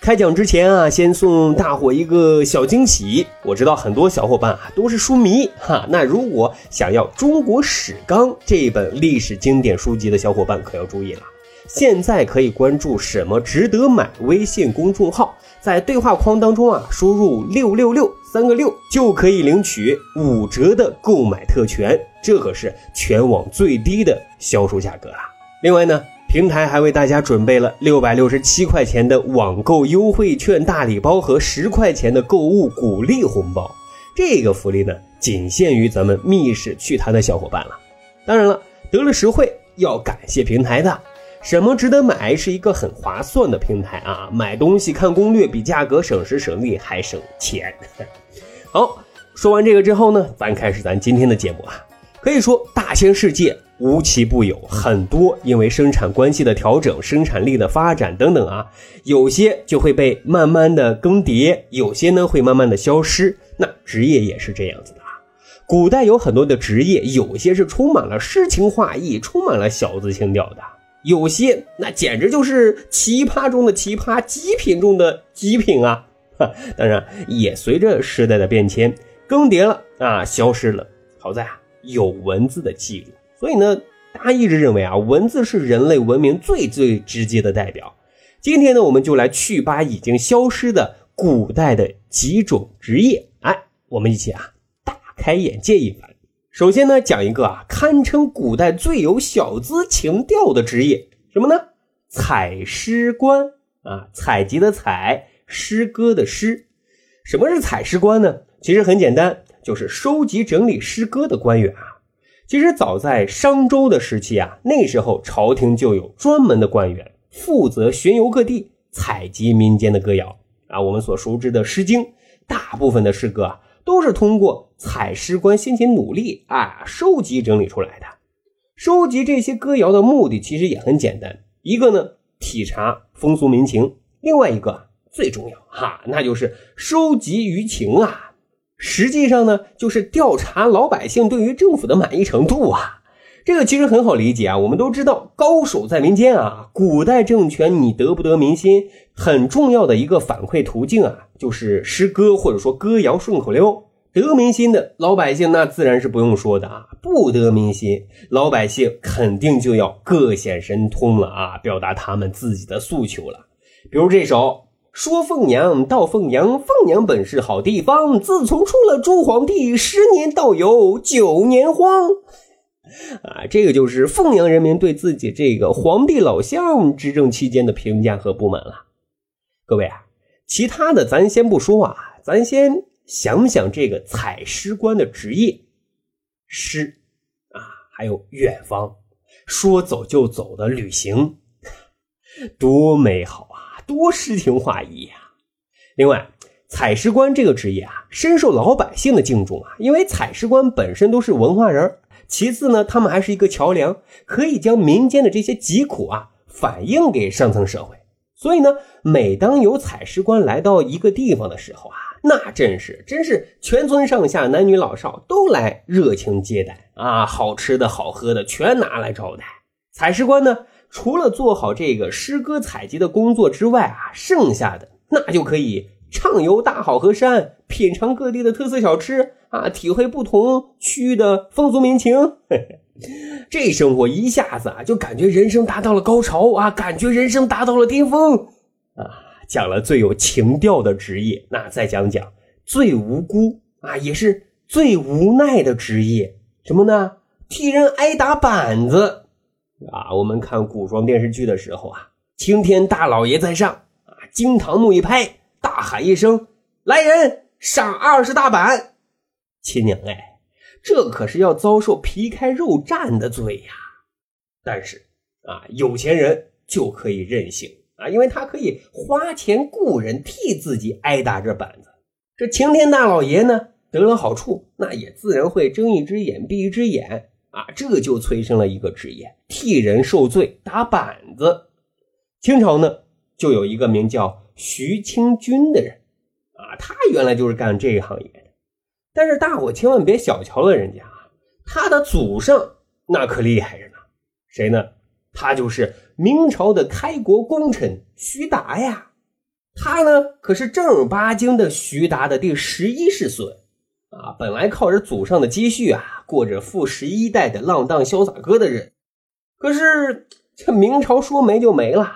开讲之前啊，先送大伙一个小惊喜。我知道很多小伙伴啊都是书迷哈，那如果想要《中国史纲》这一本历史经典书籍的小伙伴可要注意了。现在可以关注“什么值得买”微信公众号，在对话框当中啊输入六六六三个六，就可以领取五折的购买特权，这可是全网最低的销售价格了。另外呢。平台还为大家准备了六百六十七块钱的网购优惠券大礼包和十块钱的购物鼓励红包，这个福利呢，仅限于咱们密室趣谈的小伙伴了。当然了，得了实惠要感谢平台的，什么值得买是一个很划算的平台啊！买东西看攻略比价格省时省力还省钱。好，说完这个之后呢，咱开始咱今天的节目啊。可以说，大千世界无奇不有，很多因为生产关系的调整、生产力的发展等等啊，有些就会被慢慢的更迭，有些呢会慢慢的消失。那职业也是这样子的啊。古代有很多的职业，有些是充满了诗情画意，充满了小资情调的；有些那简直就是奇葩中的奇葩，极品中的极品啊！哈，当然也随着时代的变迁更迭了啊，消失了。好在啊。有文字的记录，所以呢，大家一直认为啊，文字是人类文明最最直接的代表。今天呢，我们就来去吧已经消失的古代的几种职业，哎，我们一起啊大开眼界一番。首先呢，讲一个啊，堪称古代最有小资情调的职业，什么呢？采诗官啊，采集的采，诗歌的诗。什么是采诗官呢？其实很简单。就是收集整理诗歌的官员啊。其实早在商周的时期啊，那时候朝廷就有专门的官员负责巡游各地，采集民间的歌谣啊。我们所熟知的《诗经》，大部分的诗歌啊，都是通过采诗官辛勤努力啊，收集整理出来的。收集这些歌谣的目的其实也很简单，一个呢，体察风俗民情；另外一个最重要哈，那就是收集舆情啊。实际上呢，就是调查老百姓对于政府的满意程度啊。这个其实很好理解啊。我们都知道，高手在民间啊。古代政权你得不得民心，很重要的一个反馈途径啊，就是诗歌或者说歌谣顺口溜。得民心的老百姓，那自然是不用说的啊。不得民心，老百姓肯定就要各显神通了啊，表达他们自己的诉求了。比如这首。说凤阳到凤阳，凤阳本是好地方。自从出了朱皇帝，十年倒有九年荒。啊，这个就是凤阳人民对自己这个皇帝老相执政期间的评价和不满了。各位啊，其他的咱先不说啊，咱先想想这个采诗官的职业，诗啊，还有远方，说走就走的旅行，多美好！多诗情画意呀！另外，采石官这个职业啊，深受老百姓的敬重啊。因为采石官本身都是文化人，其次呢，他们还是一个桥梁，可以将民间的这些疾苦啊反映给上层社会。所以呢，每当有采石官来到一个地方的时候啊，那真是真是全村上下男女老少都来热情接待啊，好吃的好喝的全拿来招待。采石官呢？除了做好这个诗歌采集的工作之外啊，剩下的那就可以畅游大好河山，品尝各地的特色小吃啊，体会不同区域的风俗民情。这生活一下子啊，就感觉人生达到了高潮啊，感觉人生达到了巅峰啊。讲了最有情调的职业，那再讲讲最无辜啊，也是最无奈的职业，什么呢？替人挨打板子。啊，我们看古装电视剧的时候啊，青天大老爷在上啊，惊堂木一拍，大喊一声：“来人，赏二十大板！”亲娘哎，这可是要遭受皮开肉绽的罪呀！但是啊，有钱人就可以任性啊，因为他可以花钱雇人替自己挨打这板子。这青天大老爷呢，得了好处，那也自然会睁一只眼闭一只眼啊，这就催生了一个职业——替人受罪打板子。清朝呢，就有一个名叫徐清君的人啊，他原来就是干这个行业的。但是大伙千万别小瞧了人家啊，他的祖上那可厉害着呢。谁呢？他就是明朝的开国功臣徐达呀。他呢，可是正儿八经的徐达的第十一世孙啊！本来靠着祖上的积蓄啊，过着富十一代的浪荡潇洒哥的人。可是这明朝说没就没了，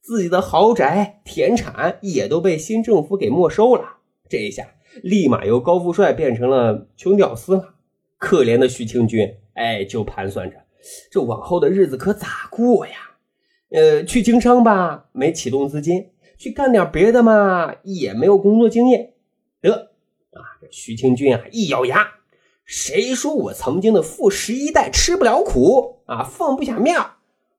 自己的豪宅、田产也都被新政府给没收了。这一下，立马由高富帅变成了穷屌丝了。可怜的徐清军，哎，就盘算着这往后的日子可咋过呀？呃，去经商吧，没启动资金。去干点别的嘛，也没有工作经验。得啊，这徐清军啊，一咬牙，谁说我曾经的富十一代吃不了苦啊，放不下面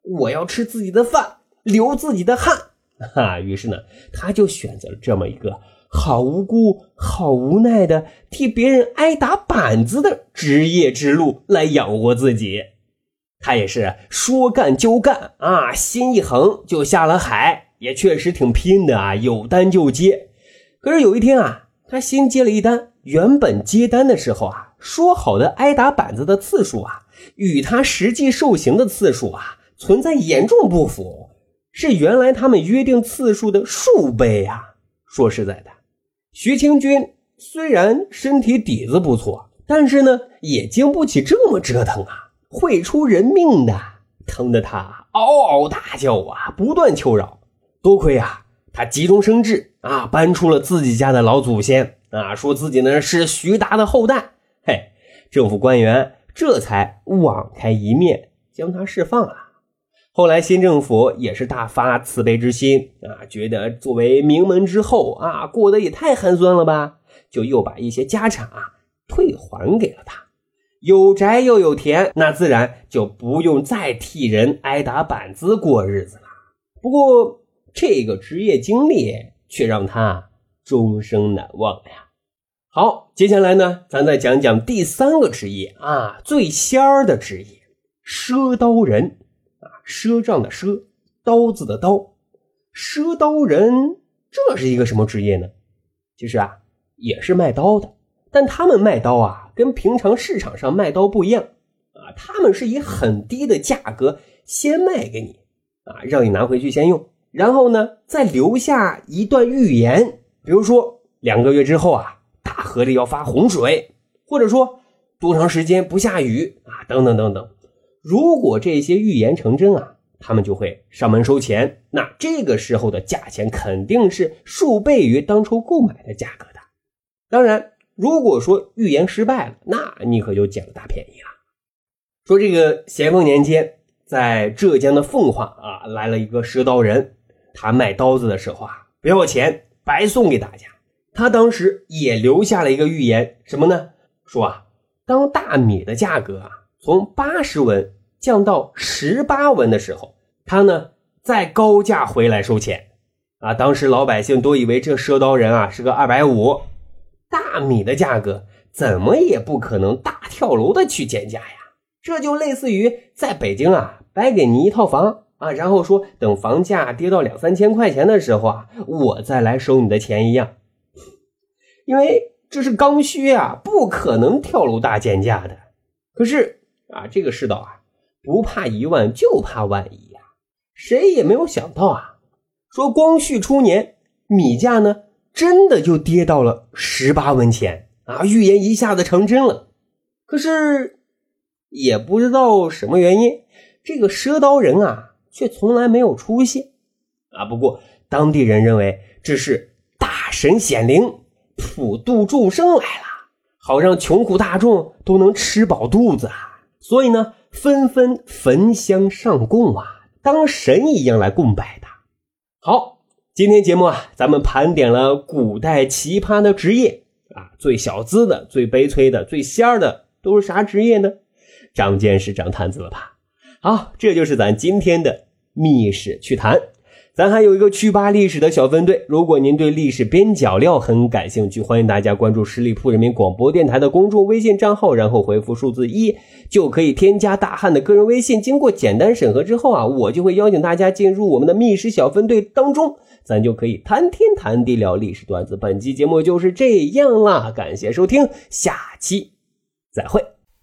我要吃自己的饭，流自己的汗。哈，于是呢，他就选择了这么一个好无辜、好无奈的替别人挨打板子的职业之路来养活自己。他也是说干就干啊，心一横就下了海。也确实挺拼的啊，有单就接。可是有一天啊，他新接了一单，原本接单的时候啊，说好的挨打板子的次数啊，与他实际受刑的次数啊，存在严重不符，是原来他们约定次数的数倍啊。说实在的，徐清军虽然身体底子不错，但是呢，也经不起这么折腾啊，会出人命的，疼得他嗷嗷大叫啊，不断求饶。多亏啊，他急中生智啊，搬出了自己家的老祖先啊，说自己呢是徐达的后代。嘿，政府官员这才网开一面，将他释放了。后来新政府也是大发慈悲之心啊，觉得作为名门之后啊，过得也太寒酸了吧，就又把一些家产啊退还给了他。有宅又有田，那自然就不用再替人挨打板子过日子了。不过，这个职业经历却让他终生难忘呀。好，接下来呢，咱再讲讲第三个职业啊，最仙儿的职业——赊刀人啊，赊账的赊，刀子的刀，赊刀人，这是一个什么职业呢？其实啊，也是卖刀的，但他们卖刀啊，跟平常市场上卖刀不一样啊，他们是以很低的价格先卖给你啊，让你拿回去先用。然后呢，再留下一段预言，比如说两个月之后啊，大河里要发洪水，或者说多长时间不下雨啊，等等等等。如果这些预言成真啊，他们就会上门收钱。那这个时候的价钱肯定是数倍于当初购买的价格的。当然，如果说预言失败了，那你可就捡了大便宜了。说这个咸丰年间，在浙江的奉化啊，来了一个赊刀人。他卖刀子的时候啊，不要钱，白送给大家。他当时也留下了一个预言，什么呢？说啊，当大米的价格啊从八十文降到十八文的时候，他呢再高价回来收钱。啊，当时老百姓都以为这赊刀人啊是个二百五，大米的价格怎么也不可能大跳楼的去减价呀。这就类似于在北京啊白给你一套房。啊，然后说等房价跌到两三千块钱的时候啊，我再来收你的钱一样，因为这是刚需啊，不可能跳楼大减价的。可是啊，这个世道啊，不怕一万就怕万一呀，谁也没有想到啊，说光绪初年米价呢真的就跌到了十八文钱啊，预言一下子成真了。可是也不知道什么原因，这个赊刀人啊。却从来没有出现，啊！不过当地人认为这是大神显灵，普度众生来了，好让穷苦大众都能吃饱肚子啊！所以呢，纷纷焚香上供啊，当神一样来供拜他。好，今天节目啊，咱们盘点了古代奇葩的职业啊，最小资的、最悲催的、最仙儿的都是啥职业呢？长见识、长摊子了吧？好，这就是咱今天的。密室趣谈，咱还有一个趣吧历史的小分队，如果您对历史边角料很感兴趣，欢迎大家关注十里铺人民广播电台的公众微信账号，然后回复数字一，就可以添加大汉的个人微信。经过简单审核之后啊，我就会邀请大家进入我们的密室小分队当中，咱就可以谈天谈地聊历史段子。本期节目就是这样啦，感谢收听，下期再会。